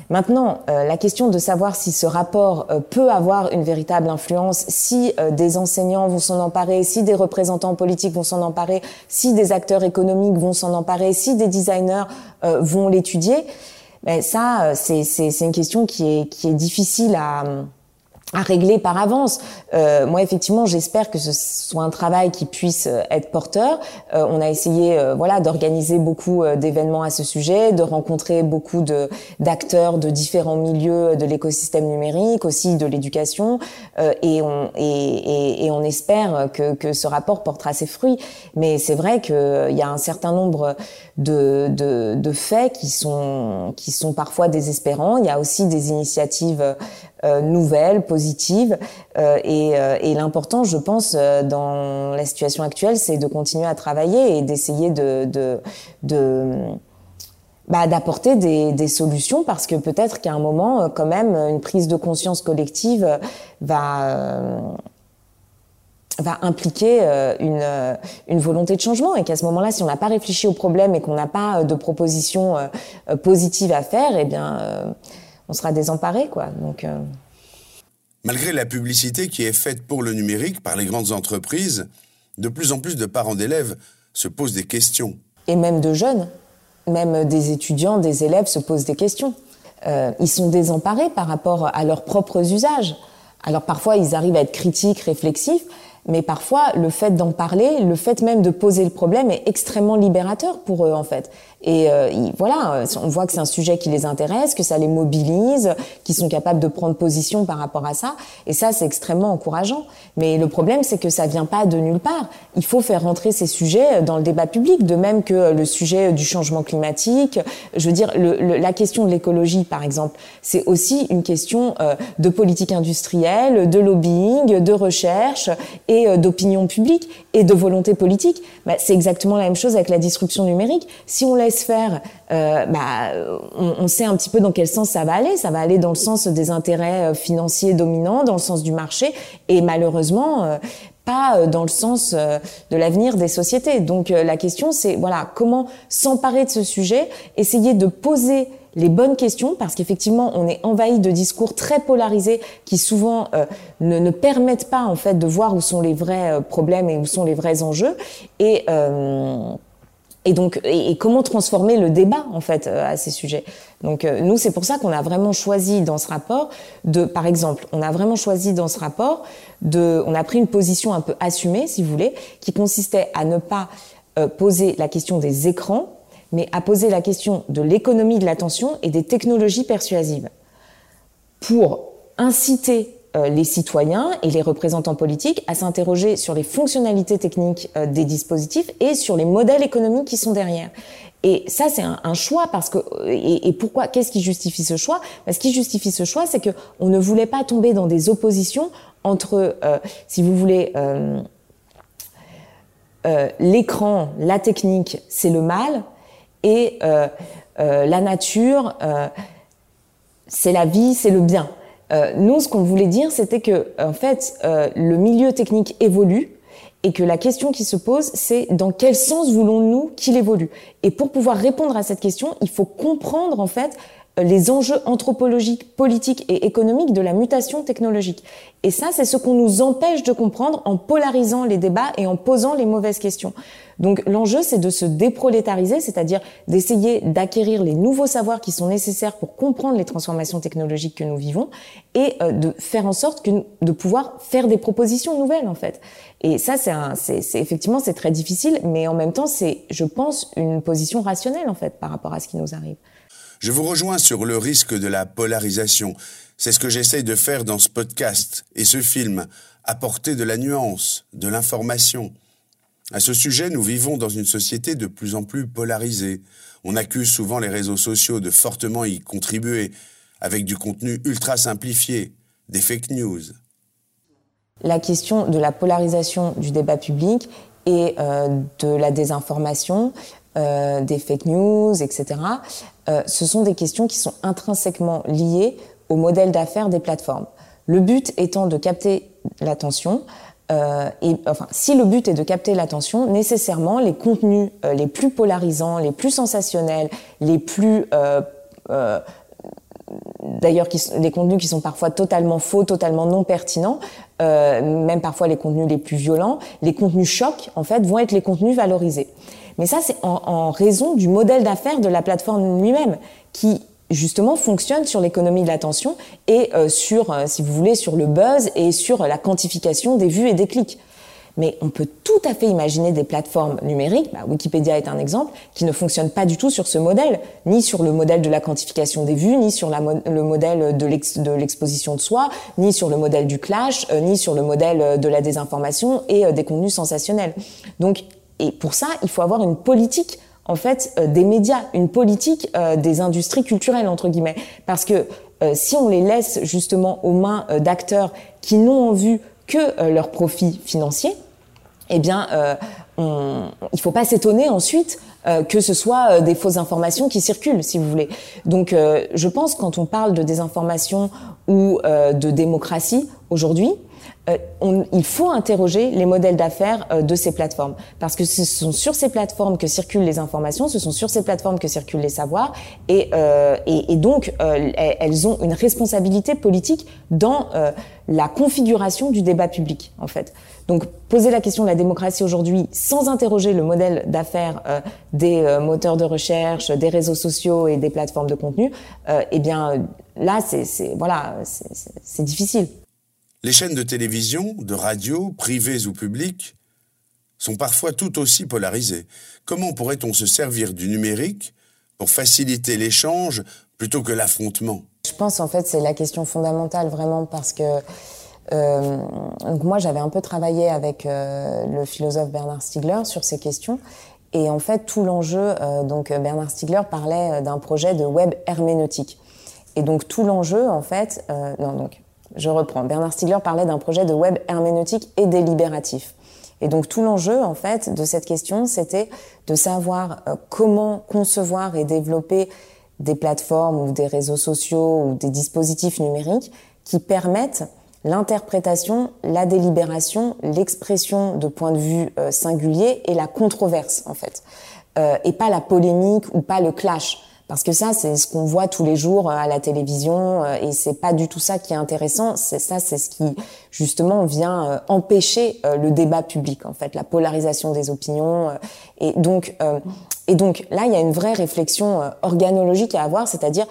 maintenant, euh, la question de savoir si ce rapport euh, peut avoir une véritable influence, si des enseignants vont s'en emparer, si des représentants politiques vont s'en emparer, si des acteurs économiques vont s'en emparer, si des designers vont l'étudier, ben ça c'est une question qui est qui est difficile à à régler par avance. Euh, moi, effectivement, j'espère que ce soit un travail qui puisse euh, être porteur. Euh, on a essayé, euh, voilà, d'organiser beaucoup euh, d'événements à ce sujet, de rencontrer beaucoup de d'acteurs de différents milieux de l'écosystème numérique, aussi de l'éducation, et on et, et, et, on espère que, que ce rapport portera ses fruits. Mais c'est vrai qu'il y a un certain nombre de, de, de faits qui sont qui sont parfois désespérants. Il y a aussi des initiatives euh, nouvelles, positives. Euh, et, euh, et l'important, je pense, dans la situation actuelle, c'est de continuer à travailler et d'essayer de, de, de bah, d'apporter des, des, solutions parce que peut-être qu'à un moment, quand même, une prise de conscience collective va va impliquer une, une volonté de changement et qu'à ce moment-là, si on n'a pas réfléchi au problème et qu'on n'a pas de propositions positives à faire, eh bien, on sera désemparé, quoi. Donc. Euh, Malgré la publicité qui est faite pour le numérique par les grandes entreprises, de plus en plus de parents d'élèves se posent des questions. Et même de jeunes, même des étudiants, des élèves se posent des questions. Euh, ils sont désemparés par rapport à leurs propres usages. Alors parfois, ils arrivent à être critiques, réflexifs, mais parfois, le fait d'en parler, le fait même de poser le problème est extrêmement libérateur pour eux, en fait. Et euh, voilà, on voit que c'est un sujet qui les intéresse, que ça les mobilise, qu'ils sont capables de prendre position par rapport à ça. Et ça, c'est extrêmement encourageant. Mais le problème, c'est que ça vient pas de nulle part. Il faut faire rentrer ces sujets dans le débat public, de même que le sujet du changement climatique. Je veux dire, la question de l'écologie, par exemple, c'est aussi une question euh, de politique industrielle, de lobbying, de recherche et euh, d'opinion publique et de volonté politique. Bah, c'est exactement la même chose avec la disruption numérique. Si on laisse faire, euh, bah, on, sait un petit peu dans quel sens ça va aller. Ça va aller dans le sens des intérêts euh, financiers dominants, dans le sens du marché, et malheureusement euh, pas dans le sens de l'avenir des sociétés. Donc la question c'est voilà comment s'emparer de ce sujet, essayer de poser les bonnes questions, parce qu'effectivement, on est envahi de discours très polarisés qui souvent euh, ne, permettent pas en fait de voir où sont les vrais euh, problèmes et où sont les vrais enjeux. Et euh, et donc, et, comment transformer le débat en fait à ces sujets? Donc, nous, c'est pour ça qu'on a vraiment choisi dans ce rapport de, par exemple, on a vraiment choisi dans ce rapport de, on a pris une position un peu assumée, si vous voulez, qui consistait à ne pas poser la question des écrans mais à poser la question de l'économie de l'attention et des technologies persuasives pour inciter euh, les citoyens et les représentants politiques à s'interroger sur les fonctionnalités techniques euh, des dispositifs et sur les modèles économiques qui sont derrière. Et ça, c'est un, choix parce que et, pourquoi Qu'est-ce qui justifie ce choix? Ben, Ce qui justifie ce choix, c'est que on ne voulait pas tomber dans des oppositions entre, euh, si vous voulez. l'écran, la technique, c'est le mal, et euh, euh, la nature, euh, c'est la vie, c'est le bien. Nous, ce qu'on voulait dire, c'était que en fait, le milieu technique évolue et que la question qui se pose, c'est dans quel sens voulons-nous qu'il évolue. Et pour pouvoir répondre à cette question, il faut comprendre en fait les enjeux anthropologiques, politiques et économiques de la mutation technologique. Et ça, c'est ce qu'on nous empêche de comprendre en polarisant les débats et en posant les mauvaises questions. Donc l'enjeu, c'est de se déprolétariser, c'est-à-dire d'essayer d'acquérir les nouveaux savoirs qui sont nécessaires pour comprendre les transformations technologiques que nous vivons et euh, de faire en sorte que, de pouvoir faire des propositions nouvelles en fait. Et ça, c'est, c'est, effectivement c'est très difficile, mais en même temps, c'est, je pense, une position rationnelle en fait par rapport à ce qui nous arrive. Je vous rejoins sur le risque de la polarisation. C'est ce que j'essaye de faire dans ce podcast et ce film, apporter de la nuance, de l'information. À ce sujet, nous vivons dans une société de plus en plus polarisée. On accuse souvent les réseaux sociaux de fortement y contribuer, avec du contenu ultra simplifié, des fake news. La question de la polarisation du débat public et euh, de la désinformation, euh, des fake news, etc., euh, ce sont des questions qui sont intrinsèquement liées au modèle d'affaires des plateformes. Le but étant de capter l'attention, euh, et enfin, si le but est de capter l'attention, nécessairement les contenus les plus polarisants, les plus sensationnels, les plus D'ailleurs, les contenus qui sont parfois totalement faux, totalement non pertinents, même parfois les contenus les plus violents, les contenus chocs, en fait, vont être les contenus valorisés. Mais ça, c'est en, raison du modèle d'affaires de la plateforme lui-même, qui justement fonctionne sur l'économie de l'attention et euh, sur, euh, si vous voulez, sur le buzz et sur la quantification des vues et des clics. Mais on peut tout à fait imaginer des plateformes numériques, bah, Wikipédia est un exemple, qui ne fonctionnent pas du tout sur ce modèle, ni sur le modèle de la quantification des vues, ni sur le modèle de l'exposition de soi, ni sur le modèle du clash, euh, ni sur le modèle de la désinformation et des contenus sensationnels. Donc et pour ça, il faut avoir une politique en fait euh, des médias, une politique euh, des industries culturelles entre guillemets, parce que euh, si on les laisse justement aux mains d'acteurs qui n'ont en vue que leur profit financier, eh bien, on, il faut pas s'étonner ensuite que ce soit des fausses informations qui circulent, si vous voulez. Donc, je pense quand on parle de désinformation ou de démocratie aujourd'hui, euh, on, il faut interroger les modèles d'affaires euh, de ces plateformes parce que ce sont sur ces plateformes que circulent les informations, ce sont sur ces plateformes que circulent les savoirs et, euh, et, et donc elles ont une responsabilité politique dans la configuration du débat public en fait. Donc poser la question de la démocratie aujourd'hui sans interroger le modèle d'affaires des moteurs de recherche, des réseaux sociaux et des plateformes de contenu, eh bien là c'est voilà c'est difficile. Les chaînes de télévision, de radio, privées ou publiques, sont parfois tout aussi polarisées. Comment pourrait-on se servir du numérique pour faciliter l'échange plutôt que l'affrontement? Je pense en fait c'est la question fondamentale vraiment parce que euh, moi j'avais un peu travaillé avec euh, le philosophe Bernard Stiegler sur ces questions. Et en fait tout l'enjeu euh, donc Bernard Stiegler parlait d'un projet de web herméneutique. Et donc tout l'enjeu en fait non donc je reprends. Bernard Stiegler parlait d'un projet de web herméneutique et délibératif. Et donc tout l'enjeu, en fait, de cette question, c'était de savoir euh, comment concevoir et développer des plateformes ou des réseaux sociaux ou des dispositifs numériques qui permettent l'interprétation, la délibération, l'expression de points de vue euh, singuliers et la controverse, en fait. Euh, et pas la polémique ou pas le clash. Parce que ça c'est ce qu'on voit tous les jours à la télévision et c'est pas du tout ça qui est intéressant. C'est ça, c'est ce qui justement vient empêcher le débat public en fait, la polarisation des opinions et donc et donc là, il y a une vraie réflexion organologique à avoir, c'est-à-dire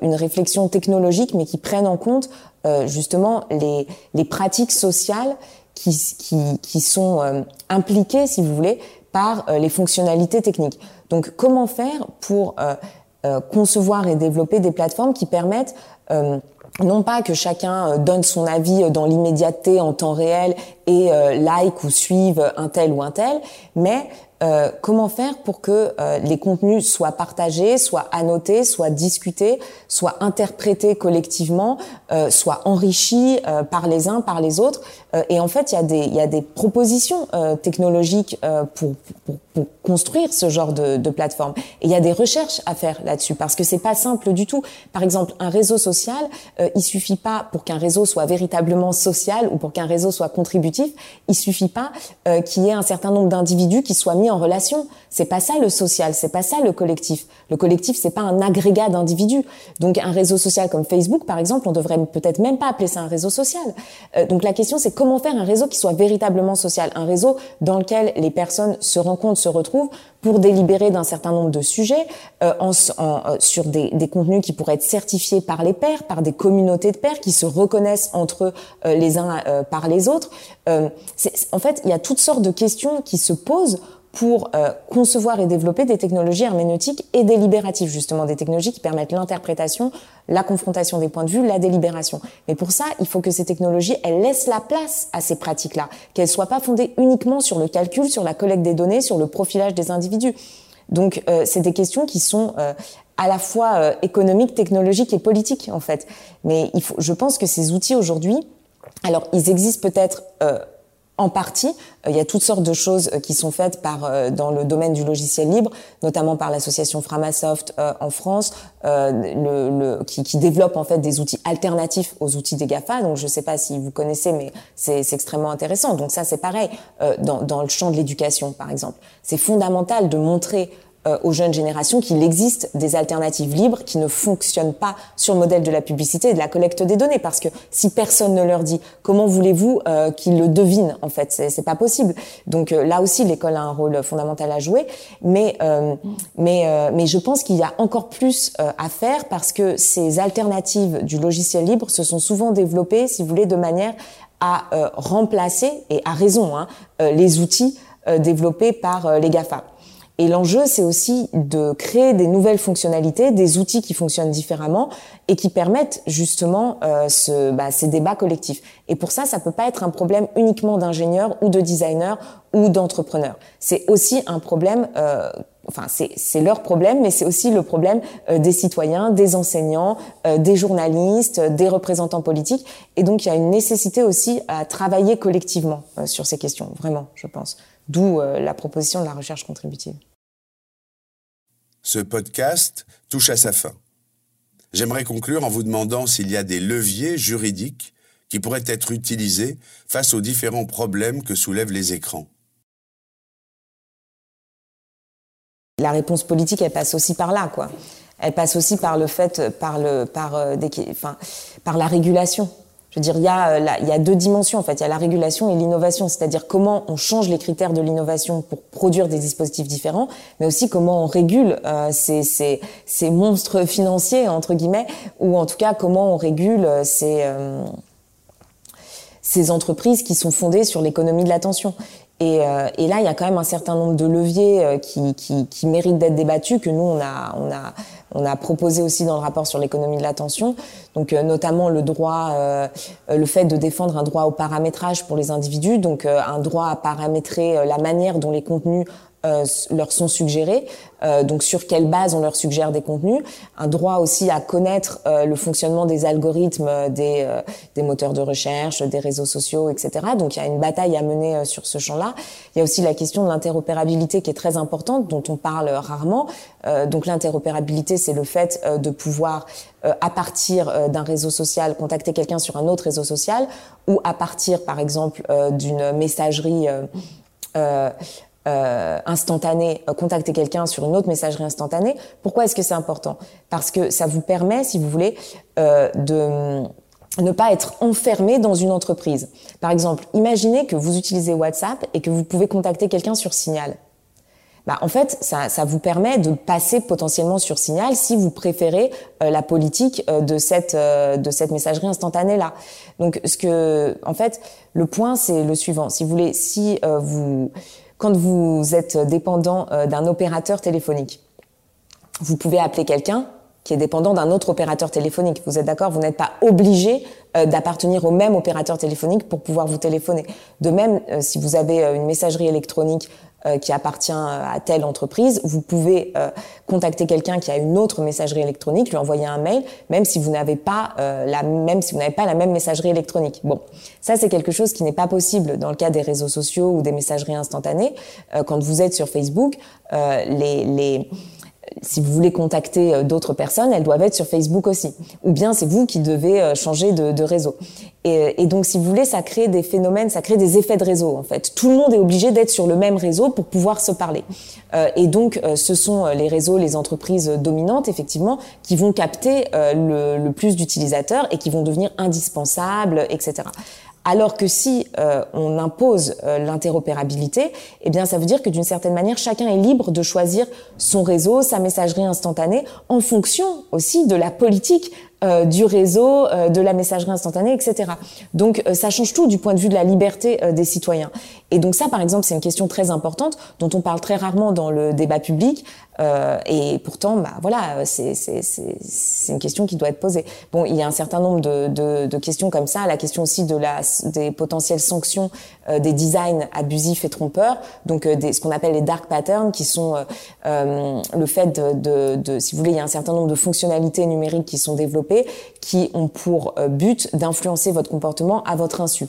une réflexion technologique, mais qui prenne en compte justement les, les pratiques sociales qui, qui, qui sont euh, impliqués, si vous voulez, par euh, les fonctionnalités techniques. Donc, comment faire pour euh, concevoir et développer des plateformes qui permettent non pas que chacun donne son avis dans l'immédiateté en temps réel et like ou suive un tel ou un tel, mais euh, comment faire pour que euh, les contenus soient partagés, soient annotés, soient discutés, soient interprétés collectivement, euh, soient enrichis euh, par les uns, par les autres. et en fait, il y a des, y a des propositions technologiques pour, pour, pour, construire ce genre de, de plateforme. Et il y a des recherches à faire là-dessus parce que c'est pas simple du tout. Par exemple, un réseau social, il suffit pas pour qu'un réseau soit véritablement social ou pour qu'un réseau soit contributif, il suffit pas qu'il y ait un certain nombre d'individus qui soient mis en relation. C'est pas ça le social, c'est pas ça le collectif. Le collectif, c'est pas un agrégat d'individus. Donc un réseau social comme Facebook, par exemple, on devrait peut-être même pas appeler ça un réseau social. Euh, donc la question, c'est comment faire un réseau qui soit véritablement social, un réseau dans lequel les personnes se rencontrent, se retrouvent pour délibérer d'un certain nombre de sujets euh, euh, sur des, des, contenus qui pourraient être certifiés par les pairs, par des communautés de pairs qui se reconnaissent entre les uns par les autres. en fait, il y a toutes sortes de questions qui se posent pour euh, concevoir et développer des technologies herméneutiques et délibératives, justement des technologies qui permettent l'interprétation, la confrontation des points de vue, la délibération. Mais pour ça, il faut que ces technologies, elles laissent la place à ces pratiques-là, qu'elles soient pas fondées uniquement sur le calcul, sur la collecte des données, sur le profilage des individus. Donc, euh, c'est des questions qui sont euh, à la fois économiques, technologiques et politiques, en fait. Mais il faut, je pense que ces outils aujourd'hui, alors ils existent peut-être en partie. Euh, il y a toutes sortes de choses euh, qui sont faites par euh, dans le domaine du logiciel libre, notamment par l'association Framasoft en France, le, qui, qui, développe en fait des outils alternatifs aux outils des Gafa. Donc je ne sais pas si vous connaissez, mais c'est extrêmement intéressant. Donc ça c'est pareil dans, dans le champ de l'éducation, par exemple. C'est fondamental de montrer euh, aux jeunes générations qu'il existe des alternatives libres qui ne fonctionnent pas sur le modèle de la publicité et de la collecte des données. Parce que si personne ne leur dit, comment voulez-vous euh, qu'ils le devinent En fait, c'est pas possible. Donc euh, là aussi, l'école a un rôle fondamental à jouer. Mais mais mais je pense qu'il y a encore plus à faire parce que ces alternatives du logiciel libre se sont souvent développées, si vous voulez, de manière à remplacer et à raison hein, les outils développés par les GAFA. Et l'enjeu, c'est aussi de créer des nouvelles fonctionnalités, des outils qui fonctionnent différemment et qui permettent justement euh, ce, bah, ces débats collectifs. Et pour ça, ça peut pas être un problème uniquement d'ingénieurs ou de designers ou d'entrepreneurs. C'est aussi un problème. Euh, enfin, c'est leur problème, mais c'est aussi le problème euh, des citoyens, des enseignants, euh, des journalistes, des représentants politiques. Et donc, il y a une nécessité aussi à travailler collectivement euh, sur ces questions, vraiment, je pense. D'où la proposition de la recherche contributive ce podcast touche à sa fin. J'aimerais conclure en vous demandant s'il y a des leviers juridiques qui pourraient être utilisés face aux différents problèmes que soulèvent les écrans. La réponse politique, elle passe aussi par là, quoi. Elle passe aussi par le fait, par le, par, euh, enfin, par la régulation. Je veux dire, il y, a, euh, il y a deux dimensions en fait. Il y a la régulation et l'innovation, c'est-à-dire comment on change les critères de l'innovation pour produire des dispositifs différents, mais aussi comment on régule euh, ces, ces, ces, monstres financiers entre guillemets, ou en tout cas comment on régule euh, ces, ces entreprises qui sont fondées sur l'économie de l'attention. Et, euh, et, là, il y a quand même un certain nombre de leviers qui, qui, qui méritent d'être débattus que nous on a, on a on a proposé aussi dans le rapport sur l'économie de l'attention, donc euh, notamment le droit, euh, le fait de défendre un droit au paramétrage pour les individus, donc euh, un droit à paramétrer la manière dont les contenus euh, leur sont suggérés, euh, donc sur quelle base on leur suggère des contenus, un droit aussi à connaître euh, le fonctionnement des algorithmes des, des moteurs de recherche, des réseaux sociaux, etc. Donc il y a une bataille à mener sur ce champ-là. Il y a aussi la question de l'interopérabilité qui est très importante, dont on parle rarement. donc l'interopérabilité, c'est le fait de pouvoir, à partir d'un réseau social, contacter quelqu'un sur un autre réseau social, ou à partir, par exemple, d'une messagerie euh, instantanée, euh, contacter quelqu'un sur une autre messagerie instantanée. Pourquoi est-ce que c'est important? Parce que ça vous permet, si vous voulez, euh, de ne pas être enfermé dans une entreprise. Par exemple, imaginez que vous utilisez WhatsApp et que vous pouvez contacter quelqu'un sur Signal. Bah, en fait, ça, vous permet de passer potentiellement sur Signal si vous préférez euh, la politique euh, de cette euh, de cette messagerie instantanée là. Donc, ce que, en fait, le point c'est le suivant. Si vous voulez, si vous quand vous êtes dépendant d'un opérateur téléphonique, vous pouvez appeler quelqu'un qui est dépendant d'un autre opérateur téléphonique. Vous êtes d'accord? Vous n'êtes pas obligé d'appartenir au même opérateur téléphonique pour pouvoir vous téléphoner. De même, si vous avez une messagerie électronique euh, qui appartient à telle entreprise, vous pouvez euh, contacter quelqu'un qui a une autre messagerie électronique, lui envoyer un mail, même si vous n'avez pas euh, la même si vous n'avez pas la même messagerie électronique. Bon, ça c'est quelque chose qui n'est pas possible dans le cas des réseaux sociaux ou des messageries instantanées. quand vous êtes sur Facebook, les, les si vous voulez contacter euh, d'autres personnes, elles doivent être sur Facebook aussi. Ou bien c'est vous qui devez euh, changer de, réseau. Et, donc, si vous voulez, ça crée des phénomènes, ça crée des effets de réseau, en fait. Tout le monde est obligé d'être sur le même réseau pour pouvoir se parler. Euh, et donc, ce sont les réseaux, les entreprises dominantes, effectivement, qui vont capter le plus d'utilisateurs et qui vont devenir indispensables, etc. Alors que si euh, on impose euh, l'interopérabilité, eh bien ça veut dire que d'une certaine manière chacun est libre de choisir son réseau, sa messagerie instantanée en fonction aussi de la politique euh, du réseau, de la messagerie instantanée, etc. Donc ça change tout du point de vue de la liberté des citoyens. Et donc ça, par exemple, c'est une question très importante dont on parle très rarement dans le débat public, euh, et pourtant, bah voilà, c'est une question qui doit être posée. Bon, il y a un certain nombre de, de, de questions comme ça. La question aussi de la des potentielles sanctions euh, des designs abusifs et trompeurs, donc euh, des, ce qu'on appelle les dark patterns, qui sont euh, le fait de, de, de, si vous voulez, il y a un certain nombre de fonctionnalités numériques qui sont développées, qui ont pour but d'influencer votre comportement à votre insu.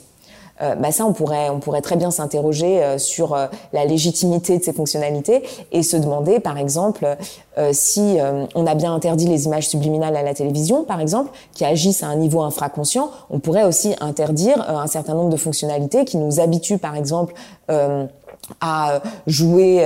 Euh, bah ça, on pourrait, on pourrait très bien s'interroger euh, sur euh, la légitimité de ces fonctionnalités et se demander, par exemple, si on a bien interdit les images subliminales à la télévision, par exemple, qui agissent à un niveau infraconscient, on pourrait aussi interdire un certain nombre de fonctionnalités qui nous habituent, par exemple, à jouer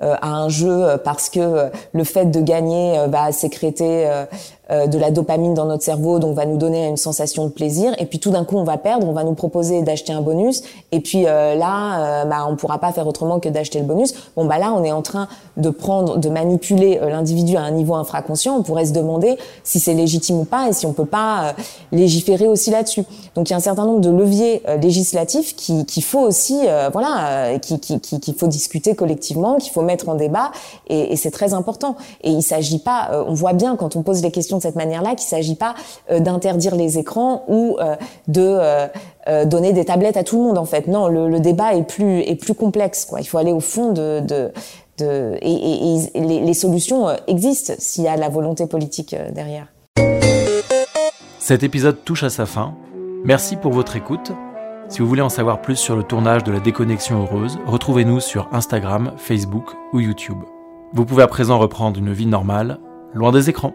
à un jeu parce que le fait de gagner va sécréter euh, de la dopamine dans notre cerveau, donc va nous donner une sensation de plaisir. Et puis tout d'un coup, on va perdre, on va nous proposer d'acheter un bonus. Et puis euh, là, euh, bah, on pourra pas faire autrement que d'acheter le bonus. Bon bah là, on est en train de prendre, de manipuler l'individu à un niveau infraconscient. On pourrait se demander si c'est légitime ou pas et si on peut pas légiférer aussi là-dessus. Donc il y a un certain nombre de leviers législatifs qu'il qui faut aussi, voilà, qu'il qui, qui, faut discuter collectivement, qu'il faut mettre en débat. Et, et c'est très important. Et il s'agit pas, on voit bien quand on pose les questions de cette manière-là, qu'il ne s'agit pas euh, d'interdire les écrans ou euh, de euh, donner des tablettes à tout le monde en fait. Non, le, débat est plus complexe. Il faut aller au fond de, et, les, solutions existent s'il y a la volonté politique derrière. Cet épisode touche à sa fin. Merci pour votre écoute. Si vous voulez en savoir plus sur le tournage de la déconnexion heureuse, retrouvez-nous sur Instagram, Facebook ou YouTube. Vous pouvez à présent reprendre une vie normale, loin des écrans.